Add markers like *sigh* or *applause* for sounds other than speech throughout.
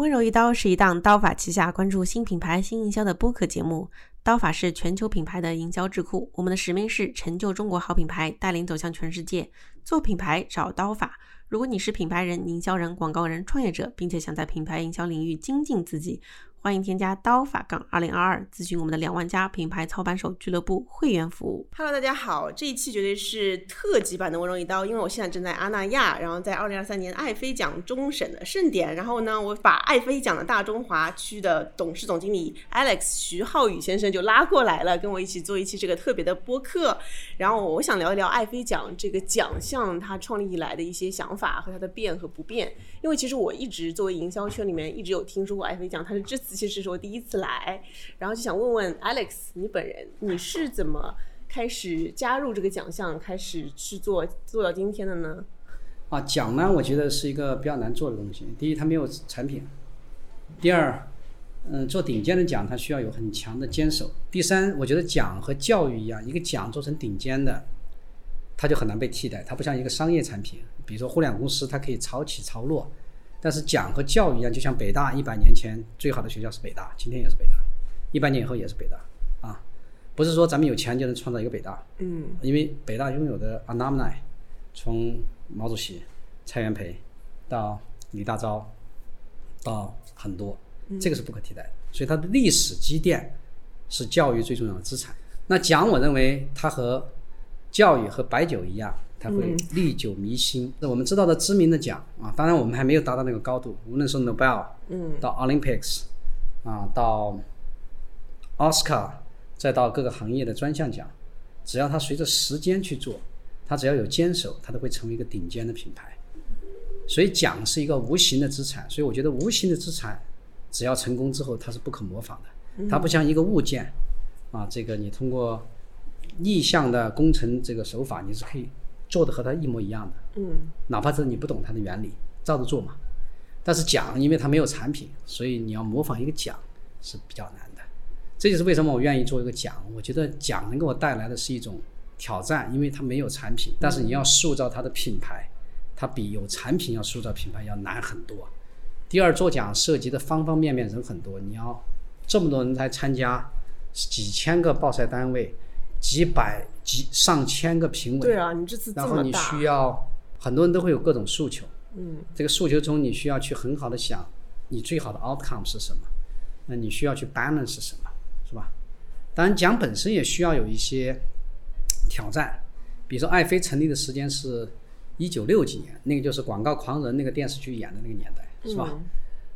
温柔一刀是一档刀法旗下关注新品牌新营销的播客节目。刀法是全球品牌的营销智库，我们的使命是成就中国好品牌，带领走向全世界。做品牌找刀法。如果你是品牌人、营销人、广告人、创业者，并且想在品牌营销领域精进自己。欢迎添加刀法杠二零二二，咨询我们的两万家品牌操盘手俱乐部会员服务。Hello，大家好，这一期绝对是特级版的温柔一刀，因为我现在正在阿那亚，然后在二零二三年爱妃奖终审的盛典，然后呢，我把爱妃奖的大中华区的董事总经理 Alex 徐浩宇先生就拉过来了，跟我一起做一期这个特别的播客。然后我想聊一聊爱妃奖这个奖项它创立以来的一些想法和它的变和不变，因为其实我一直作为营销圈里面一直有听说过爱妃奖，它是这次。其实是我第一次来，然后就想问问 Alex，你本人你是怎么开始加入这个奖项，开始去做做到今天的呢？啊，奖呢，我觉得是一个比较难做的东西。第一，它没有产品；第二，嗯，做顶尖的奖，它需要有很强的坚守；第三，我觉得奖和教育一样，一个奖做成顶尖的，它就很难被替代。它不像一个商业产品，比如说互联网公司，它可以潮起潮落。但是讲和教育一样，就像北大一百年前最好的学校是北大，今天也是北大，一百年以后也是北大啊，不是说咱们有钱就能创造一个北大，嗯，因为北大拥有的 alumni，从毛主席、蔡元培到李大钊到很多，这个是不可替代的，所以它的历史积淀是教育最重要的资产。那讲，我认为它和教育和白酒一样。它会历久弥新。那我们知道的知名的奖啊，当然我们还没有达到那个高度。无论是 Nobel，嗯，到 Olympics，啊，到 Oscar，，再到各个行业的专项奖，只要它随着时间去做，它只要有坚守，它都会成为一个顶尖的品牌。所以奖是一个无形的资产。所以我觉得无形的资产，只要成功之后，它是不可模仿的。它不像一个物件，啊，这个你通过逆向的工程这个手法，你是可以。做的和他一模一样的，嗯，哪怕是你不懂它的原理，照着做嘛。但是讲，因为它没有产品，所以你要模仿一个讲是比较难的。这就是为什么我愿意做一个讲。我觉得讲能给我带来的是一种挑战，因为它没有产品，但是你要塑造它的品牌，它比有产品要塑造品牌要难很多。第二，做讲涉及的方方面面人很多，你要这么多人来参加，几千个报赛单位。几百、几上千个评委，对啊，你这次然后你需要很多人都会有各种诉求，嗯，这个诉求中你需要去很好的想，你最好的 outcome 是什么？那你需要去 balance 是什么，是吧？当然奖本身也需要有一些挑战，比如说爱妃成立的时间是一九六几年，那个就是《广告狂人》那个电视剧演的那个年代，是吧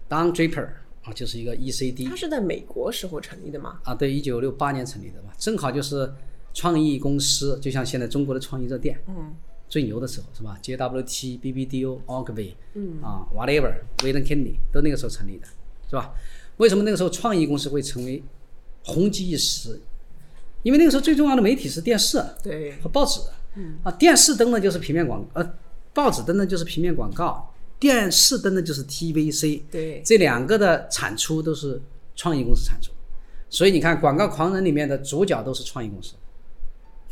？Don Draper。啊，就是一个 ECD，它是在美国时候成立的吗？啊，对，一九六八年成立的吧，正好就是创意公司，就像现在中国的创意热电，嗯，最牛的时候是吧？JWT、BBDO、Ogilvy，嗯，啊，whatever，威登 Kennedy 都那个时候成立的，是吧？为什么那个时候创意公司会成为红极一时？因为那个时候最重要的媒体是电视，对，和报纸，嗯，啊，电视登的就是平面广，呃，报纸登的就是平面广告。电视登的就是 TVC，对，这两个的产出都是创意公司产出，所以你看《广告狂人》里面的主角都是创意公司，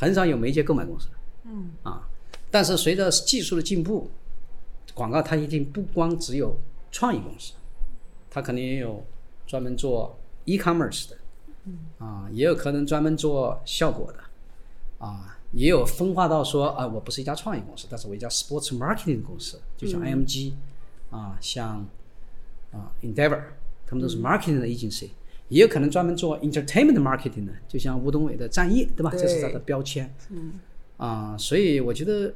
很少有媒介购买公司，嗯，啊，但是随着技术的进步，广告它一定不光只有创意公司，它肯定也有专门做 e-commerce 的，嗯，啊，也有可能专门做效果的，啊。也有分化到说啊，我不是一家创意公司，但是我一家 sports marketing 公司，就像 IMG，啊，像啊 Endeavor，他们都是 marketing 的 agency，也有可能专门做 entertainment marketing 的，就像吴东伟的战役，对吧？这是他的标签。嗯。啊，所以我觉得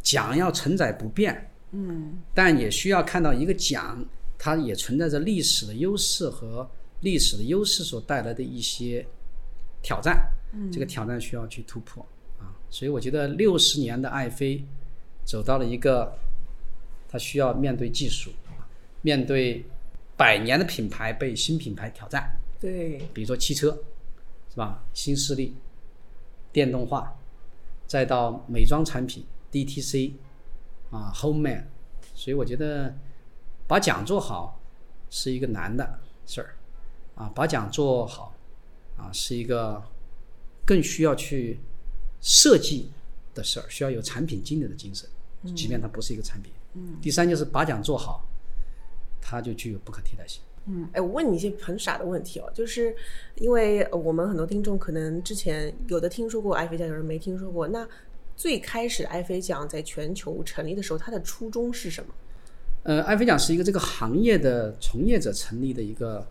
奖要承载不变，嗯，但也需要看到一个奖，它也存在着历史的优势和历史的优势所带来的一些挑战。嗯，这个挑战需要去突破啊。所以我觉得六十年的爱妃走到了一个，它需要面对技术，面对百年的品牌被新品牌挑战。对，比如说汽车，是吧？新势力，电动化，再到美妆产品 DTC，啊，Home Man。所以我觉得把奖做好是一个难的事儿，啊，把奖做好啊是一个更需要去。设计的事儿需要有产品经理的精神，即便它不是一个产品。嗯。第三就是把奖做好，它就具有不可替代性。嗯，哎，我问你一些很傻的问题哦，就是因为呃我们很多听众可能之前有的听说过艾菲奖，有人没听说过。那最开始艾菲奖在全球成立的时候，它的初衷是什么？呃，艾菲奖是一个这个行业的从业者成立的一个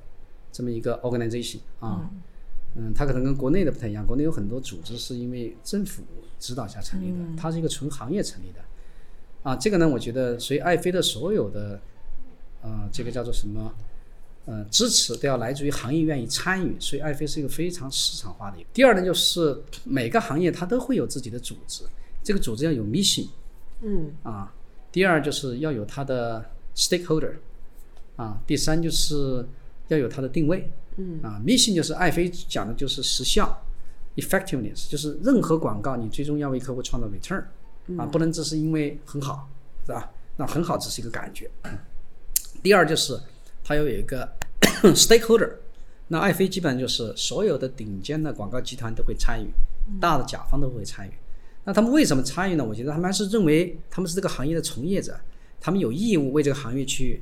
这么一个 organization 啊，嗯，它可能跟国内的不太一样，国内有很多组织是因为政府指导下成立的，它是一个纯行业成立的，啊，这个呢，我觉得所以艾菲的所有的，呃，这个叫做什么？呃，支持都要来自于行业愿意参与，所以爱飞是一个非常市场化的。第二呢，就是每个行业它都会有自己的组织，这个组织要有 mission，嗯啊。第二就是要有它的 stakeholder，啊。第三就是要有它的定位，嗯啊。mission 就是爱飞讲的就是时效，effectiveness 就是任何广告你最终要为客户创造 return，啊，不能只是因为很好，是吧？那很好只是一个感觉。第二就是它要有一个 *coughs* stakeholder，那爱飞基本上就是所有的顶尖的广告集团都会参与，大的甲方都会参与。那他们为什么参与呢？我觉得他们还是认为他们是这个行业的从业者，他们有义务为这个行业去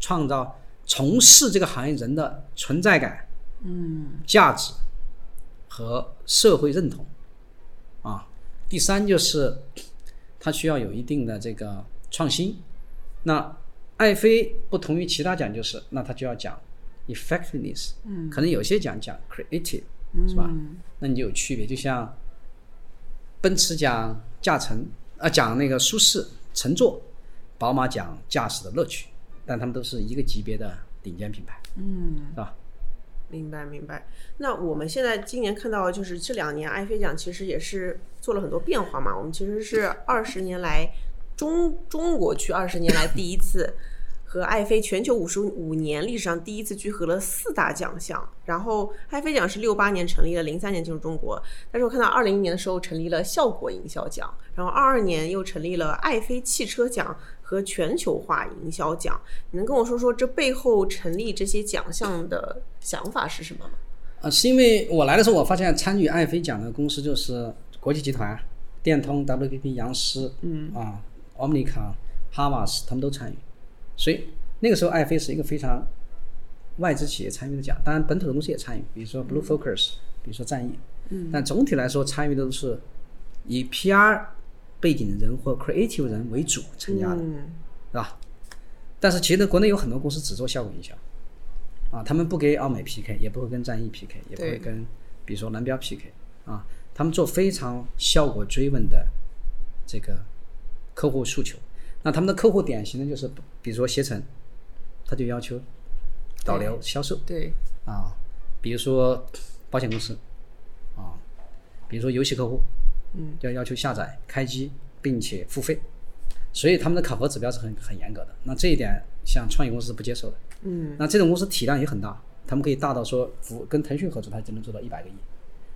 创造从事这个行业人的存在感、嗯价值和社会认同啊。第三就是它需要有一定的这个创新。那爱妃不同于其他奖，就是那他就要讲 effectiveness，嗯，可能有些奖讲 creative，是吧？那你就有区别，就像奔驰讲驾乘啊，讲那个舒适乘坐，宝马讲驾驶的乐趣，但他们都是一个级别的顶尖品牌，嗯，是吧？明白明白。那我们现在今年看到，就是这两年艾菲奖其实也是做了很多变化嘛。我们其实是二十年来中中国区二十年来第一次和爱妃全球五十五年历史上第一次聚合了四大奖项。然后爱妃奖是六八年成立的，零三年进入中国。但是我看到二零年的时候成立了效果营销奖，然后二二年又成立了爱妃汽车奖和全球化营销奖。你能跟我说说这背后成立这些奖项的想法是什么吗？啊，是因为我来的时候，我发现参与爱妃奖的公司就是国际集团、电通、WPP、杨思，嗯啊，Omnicom、哈瓦斯，他们都参与，所以那个时候爱飞是一个非常外资企业参与的奖，当然本土的公司也参与，比如说 Blue Focus，、比如说战役，嗯，但总体来说参与的都是以 PR 背景的人或 creative 人为主参加的，嗯是吧？但是其实国内有很多公司只做效果营销，啊，他们不给奥美 PK，也不会跟战役 PK，也不会跟比如说蓝标 PK，啊，他们做非常效果追问的这个客户诉求。那他们的客户典型的就是，比如说携程，他就要求导流销售对，啊，比如说保险公司啊，比如说游戏客户，嗯，要要求下载、开机并且付费，所以他们的考核指标是很很严格的。那这一点，像创业公司是不接受的。嗯，那这种公司体量也很大，他们可以大到说服跟腾讯合作，他就能做到一百个亿，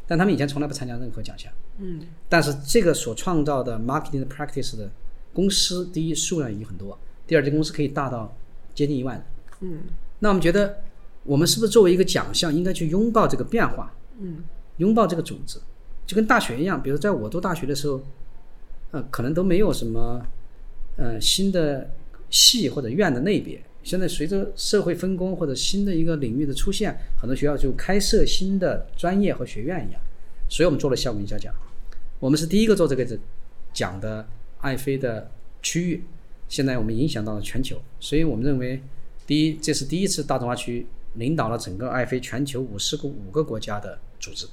但他们以前从来不参加任何奖项。嗯，但是这个所创造的 marketing practice 的公司，第一数量已经很多，第二这公司可以大到接近一万人。嗯，那我们觉得，我们是不是作为一个奖项，应该去拥抱这个变化？嗯，拥抱这个组织，就跟大学一样。比如在我读大学的时候，呃，可能都没有什么呃新的系或者院的类别。现在随着社会分工或者新的一个领域的出现，很多学校就开设新的专业和学院一样。所以我们做了效果营销奖，我们是第一个做这个奖的爱飞的区域。现在我们影响到了全球，所以我们认为，第一，这是第一次大中华区领导了整个爱飞全球五十个五个国家的组织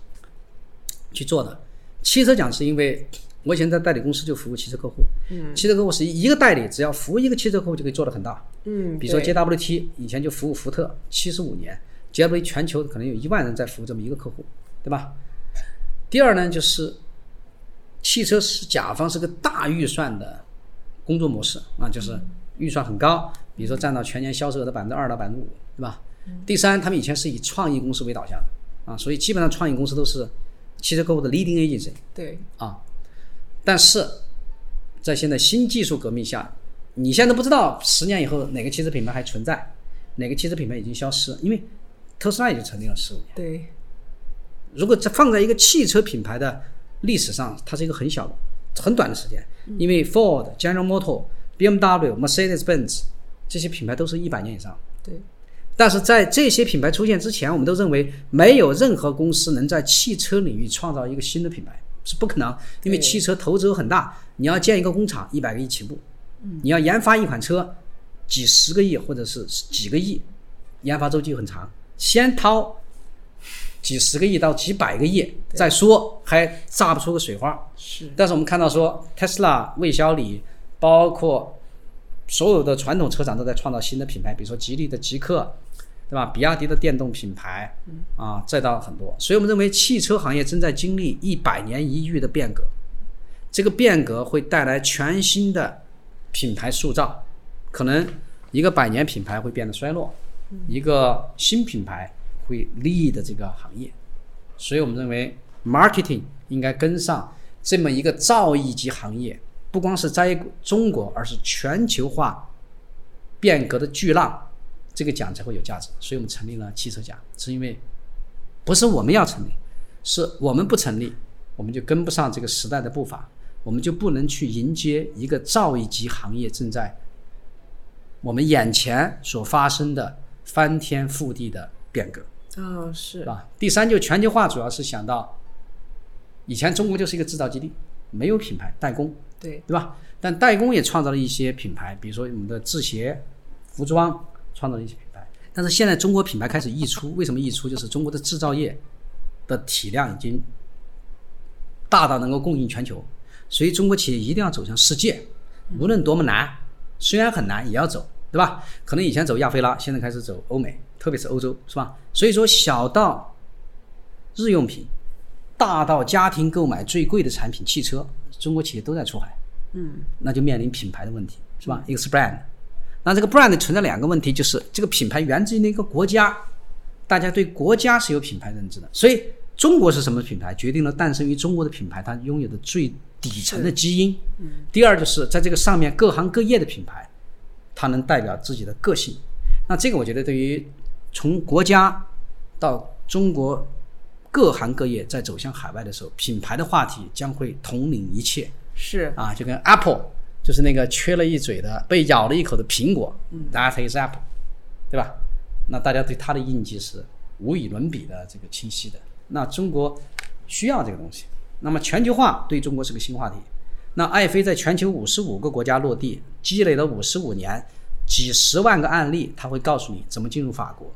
去做的。汽车奖是因为我以前在代理公司就服务汽车客户，嗯，汽车客户是一个代理，只要服务一个汽车客户就可以做得很大。嗯，比如说 JWT 以前就服务福特七十五年，JWT 全球可能有一万人在服务这么一个客户，对吧？第二呢，就是汽车是甲方是个大预算的工作模式啊，就是预算很高，比如说占到全年销售额的百分之二到百分之五，对吧？第三，他们以前是以创意公司为导向的啊，所以基本上创意公司都是汽车客户的 leading agency。对，啊，但是在现在新技术革命下，你现在都不知道十年以后哪个汽车品牌还存在，哪个汽车品牌已经消失，因为特斯拉已经成立了十五年。对，如果这放在一个汽车品牌的历史上，它是一个很小的、很短的时间，因为 Ford、General Motor、BMW、Mercedes-Benz 这些品牌都是一百年以上。对，但是在这些品牌出现之前，我们都认为没有任何公司能在汽车领域创造一个新的品牌是不可能，因为汽车投资很大，你要建一个工厂，一百个亿起步，你要研发一款车，几十个亿或者是几个亿，研发周期很长，先掏几十个亿到几百个亿再说，还炸不出个水花。是但是我们看到说，Tesla、魏小李，包括所有的传统车厂都在创造新的品牌，比如说吉利的极客，对吧？比亚迪的电动品牌，啊，再到很多。所以我们认为汽车行业正在经历一百年一遇的变革，这个变革会带来全新的品牌塑造，可能一个百年品牌会变得衰落，一个新品牌会利益的这个行业。所以我们认为 marketing 应该跟上这么一个造诣级行业，不光是在中国，而是全球化变革的巨浪，这个奖才会有价值。所以我们成立了汽车奖，是因为不是我们要成立，是我们不成立，我们就跟不上这个时代的步伐，我们就不能去迎接一个造诣级行业正在我们眼前所发生的翻天覆地的变革。啊，是是吧？第三，就全球化，主要是想到以前中国就是一个制造基地，没有品牌代工，对，对吧？但代工也创造了一些品牌，比如说我们的制鞋、服装，创造了一些品牌。但是现在中国品牌开始溢出，为什么溢出？就是中国的制造业的体量已经大到能够供应全球，所以中国企业一定要走向世界，无论多么难，虽然很难也要走，对吧？可能以前走亚非拉，现在开始走欧美，特别是欧洲，是吧？所以说小到日用品，大到家庭购买最贵的产品，汽车，中国企业都在出海。嗯，那就面临品牌的问题，是吧？一个是 brand，那这个 brand 存在两个问题，就是这个品牌源自于那个国家，大家对国家是有品牌认知的，所以中国是什么品牌，决定了诞生于中国的品牌它拥有的最底层的基因。嗯。第二就是在这个上面各行各业的品牌，它能代表自己的个性。那这个我觉得对于从国家到中国各行各业在走向海外的时候，品牌的话题将会统领一切。是啊，就跟 Apple 就是那个缺了一嘴的、被咬了一口的苹果，嗯，That is Apple，对吧？那大家对它的印记是无与伦比的这个清晰的。那中国需要这个东西。那么全球化对中国是个新话题。那爱妃在全球五十五个国家落地，积累了五十五年，几十万个案例，他会告诉你怎么进入法国，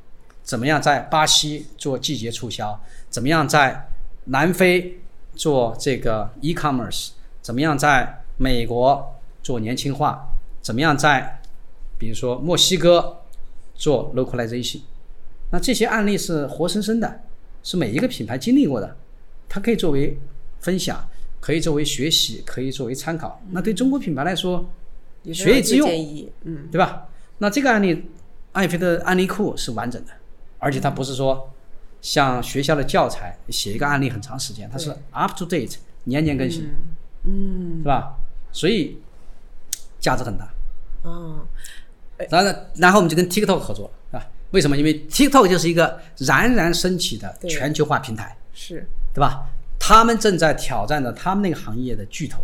怎么样在巴西做季节促销，怎么样在南非做这个 e-commerce。怎么样在美国做年轻化？怎么样在比如说墨西哥做 localization？那这些案例是活生生的，是每一个品牌经历过的，它可以作为分享，可以作为学习，可以作为参考。那对中国品牌来说，学以致用，嗯，对吧？那这个案例，爱妃的案例库是完整的，而且它不是说像学校的教材写一个案例很长时间，它是 up to date，年年更新。嗯，是吧？所以价值很大。哦，然后，然后我们就跟 TikTok 合作了，是吧？为什么？因为 TikTok 就是一个冉冉升起的全球化平台，是对吧？他们正在挑战着他们那个行业的巨头，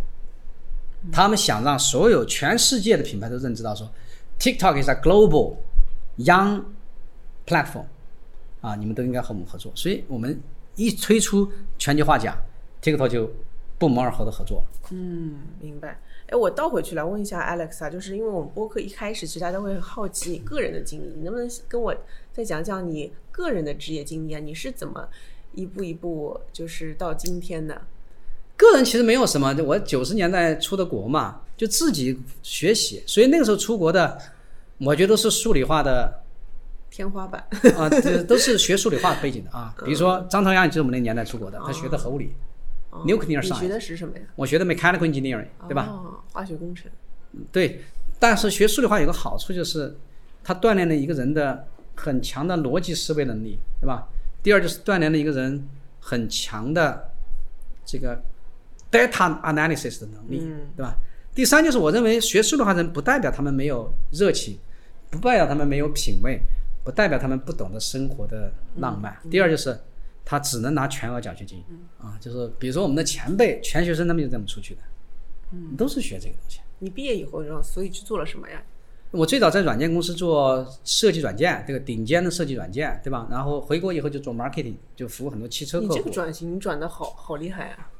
他们想让所有全世界的品牌都认知到说，TikTok is a global young platform，啊，你们都应该和我们合作。所以我们一推出全球化奖，TikTok 就不谋而合的合作。嗯，明白。哎，我倒回去来问一下 Alex 啊，就是因为我们播客一开始其实大家会好奇你个人的经历，你能不能跟我再讲讲你个人的职业经历啊？你是怎么一步一步就是到今天的？个人其实没有什么，我九十年代出的国嘛，就自己学习，所以那个时候出国的，我觉得都是数理化的天花板。啊，*laughs* 这都是学数理化背景的啊。比如说张朝阳，也就是我们那个年代出国的，他学的核物理哦，nuclear 你学的是什么呀？我学的 mechanical engineering，对吧？哦，化学工程。对，但是学数理化有个好处就是，它锻炼了一个人的很强的逻辑思维能力，对吧？第二就是锻炼了一个人很强的这个 data analysis 的能力，对吧？第三就是我认为学数理化人不代表他们没有热情，不代表他们没有品味，不代表他们不懂得生活的浪漫。第二就是他只能拿全额奖学金，啊，就是比如说我们的前辈全学生他们就这么出去的，都是学这个东西。你毕业以后，然后所以去做了什么呀？我最早在软件公司做设计软件，这个顶尖的设计软件，对吧？然后回国以后就做 marketing，就服务很多汽车客户你这个。转型转的好好厉害啊！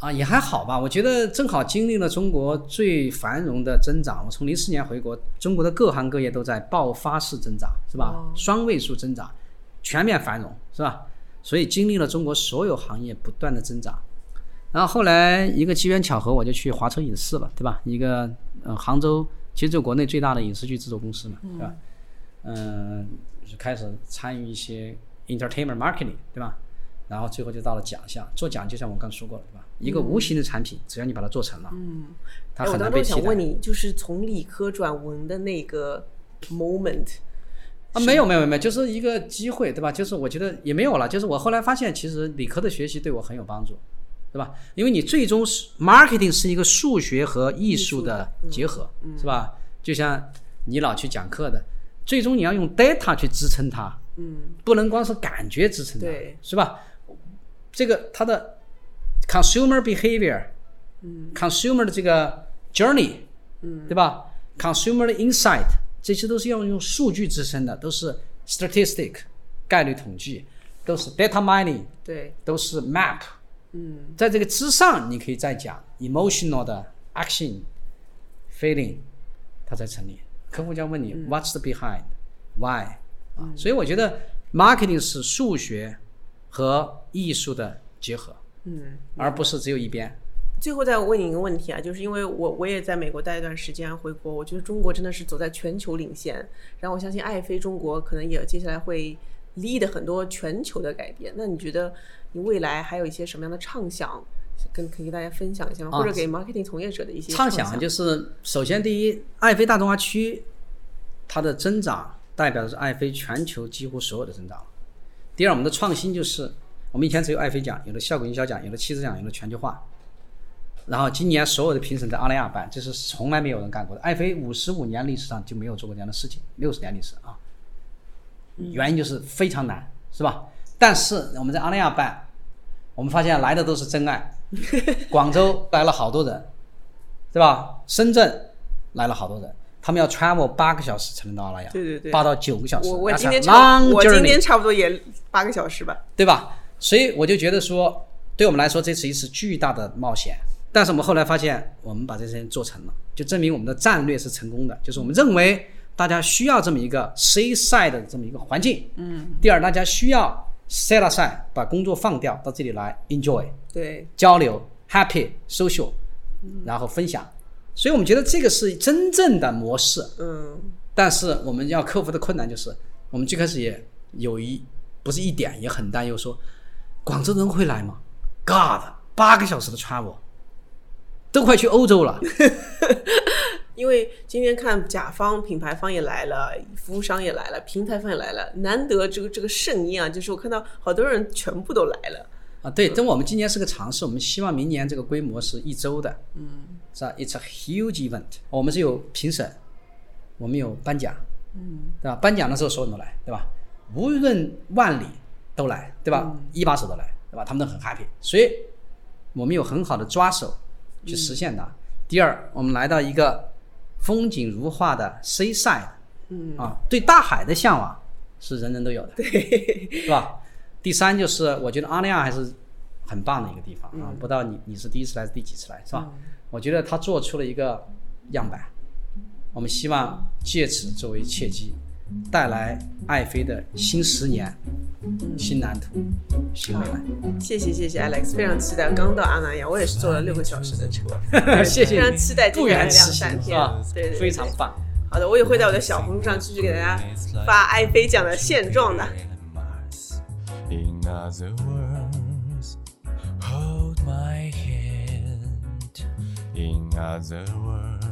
啊，也还好吧。我觉得正好经历了中国最繁荣的增长。我从零四年回国，中国的各行各业都在爆发式增长，是吧？哦双位数增长，全面繁荣，是吧？所以经历了中国所有行业不断的增长。然后后来一个机缘巧合，我就去华车影视了，对吧？一个呃杭州，其实就国内最大的影视剧制作公司嘛，对吧？嗯、就开始参与一些 entertainment marketing，对吧？然后最后就到了奖项，做奖就像我刚说过了，对吧？一个无形的产品，只要你把它做成了，嗯，它哎，我很难当被替代。时想问你，就是从理科转文的那个 moment，啊，没有没有没有，就是一个机会，对吧？就是我觉得也没有了，就是我后来发现，其实理科的学习对我很有帮助，对吧？因为你最终是 marketing 是一个数学和艺术的结合，是吧？就像你老去讲课的，最终你要用 data 去支撑它，嗯，不能光是感觉支撑它，对，是吧？这个它的 consumer behavior，嗯，consumer 的这个 journey，嗯，对吧？consumer 的 insight，这些都是要用数据支撑的，都是 statistic 概率统计，都是 data mining，对，都是 map。嗯，在这个之上，你可以再讲 emotional 的 action feeling，它才成立。客户就要问你、What's the behind why 啊？所以我觉得 marketing 是数学和艺术的结合，嗯。而不是只有一边。最后再问你一个问题啊，就是因为我我也在美国待一段时间，回国，我觉得中国真的是走在全球领先，然后我相信爱飞中国可能也接下来会 lead 很多全球的改变。那你觉得你未来还有一些什么样的畅想，跟可以跟大家分享一下吗？啊或者给 marketing 从业者的一些畅想想就是，首先第一，爱飞大中华区它的增长代表的是爱飞全球几乎所有的增长。第二，我们的创新就是，我们以前只有爱飞奖，有了效果营销奖，有了汽车奖，有了全球化。然后今年所有的评审在阿那亚办，这是从来没有人干过的。爱飞五十五年历史上就没有做过这样的事情，六十年历史啊。原因就是非常难，是吧？但是我们在阿那亚办，我们发现来的都是真爱。*laughs* 广州来了好多人，对吧？深圳来了好多人，他们要 travel 八个小时才能到阿那亚，对对对八到九个小时。我我今天差我今天差不多也八个小时吧。对吧？所以我就觉得说，对我们来说，这是一次巨大的冒险。但是我们后来发现，我们把这事情做成了，就证明我们的战略是成功的。就是我们认为大家需要这么一个 C side 的这么一个环境。嗯。第二，大家需要 set aside 把工作放掉，到这里来 enjoy 对，交流 happy social，然后分享。所以我们觉得这个是真正的模式。嗯，但是我们要克服的困难就是，我们最开始也有一不是一点，也很担忧说，广州人会来吗？God，八个小时的 travel，都快去欧洲了。*laughs* 因为今天看甲方、品牌方也来了，服务商也来了，平台方也来了，难得这个这个盛宴啊，就是我看到好多人全部都来了。啊，对，等我们今年是个尝试，我们希望明年这个规模是一周的，嗯，是吧？It's a huge event。我们是有评审，我们有颁奖，嗯，对吧？颁奖的时候所有人都来，对吧？无论万里都来，对吧？一把手都来，对吧？他们都很 happy，所以我们有很好的抓手去实现它。第二，我们来到一个风景如画的 seaside，嗯。啊，对大海的向往是人人都有的，对，是吧？第三就是我觉得阿那亚还是很棒的一个地方啊，不知道你你是第一次来是第几次来是吧？我觉得他做出了一个样板，我们希望借此作为契机，带来爱妃的新十年、新蓝图、新未来。谢谢谢谢 Alex，非常期待。刚到阿那亚，我也是坐了六个小时的车，*laughs* 谢谢非常期待不远此两三天行是吧？对对对非常棒。好的，我也会在我的小红书上继续给大家发爱妃奖的现状的。In other words, hold my hand. In other words,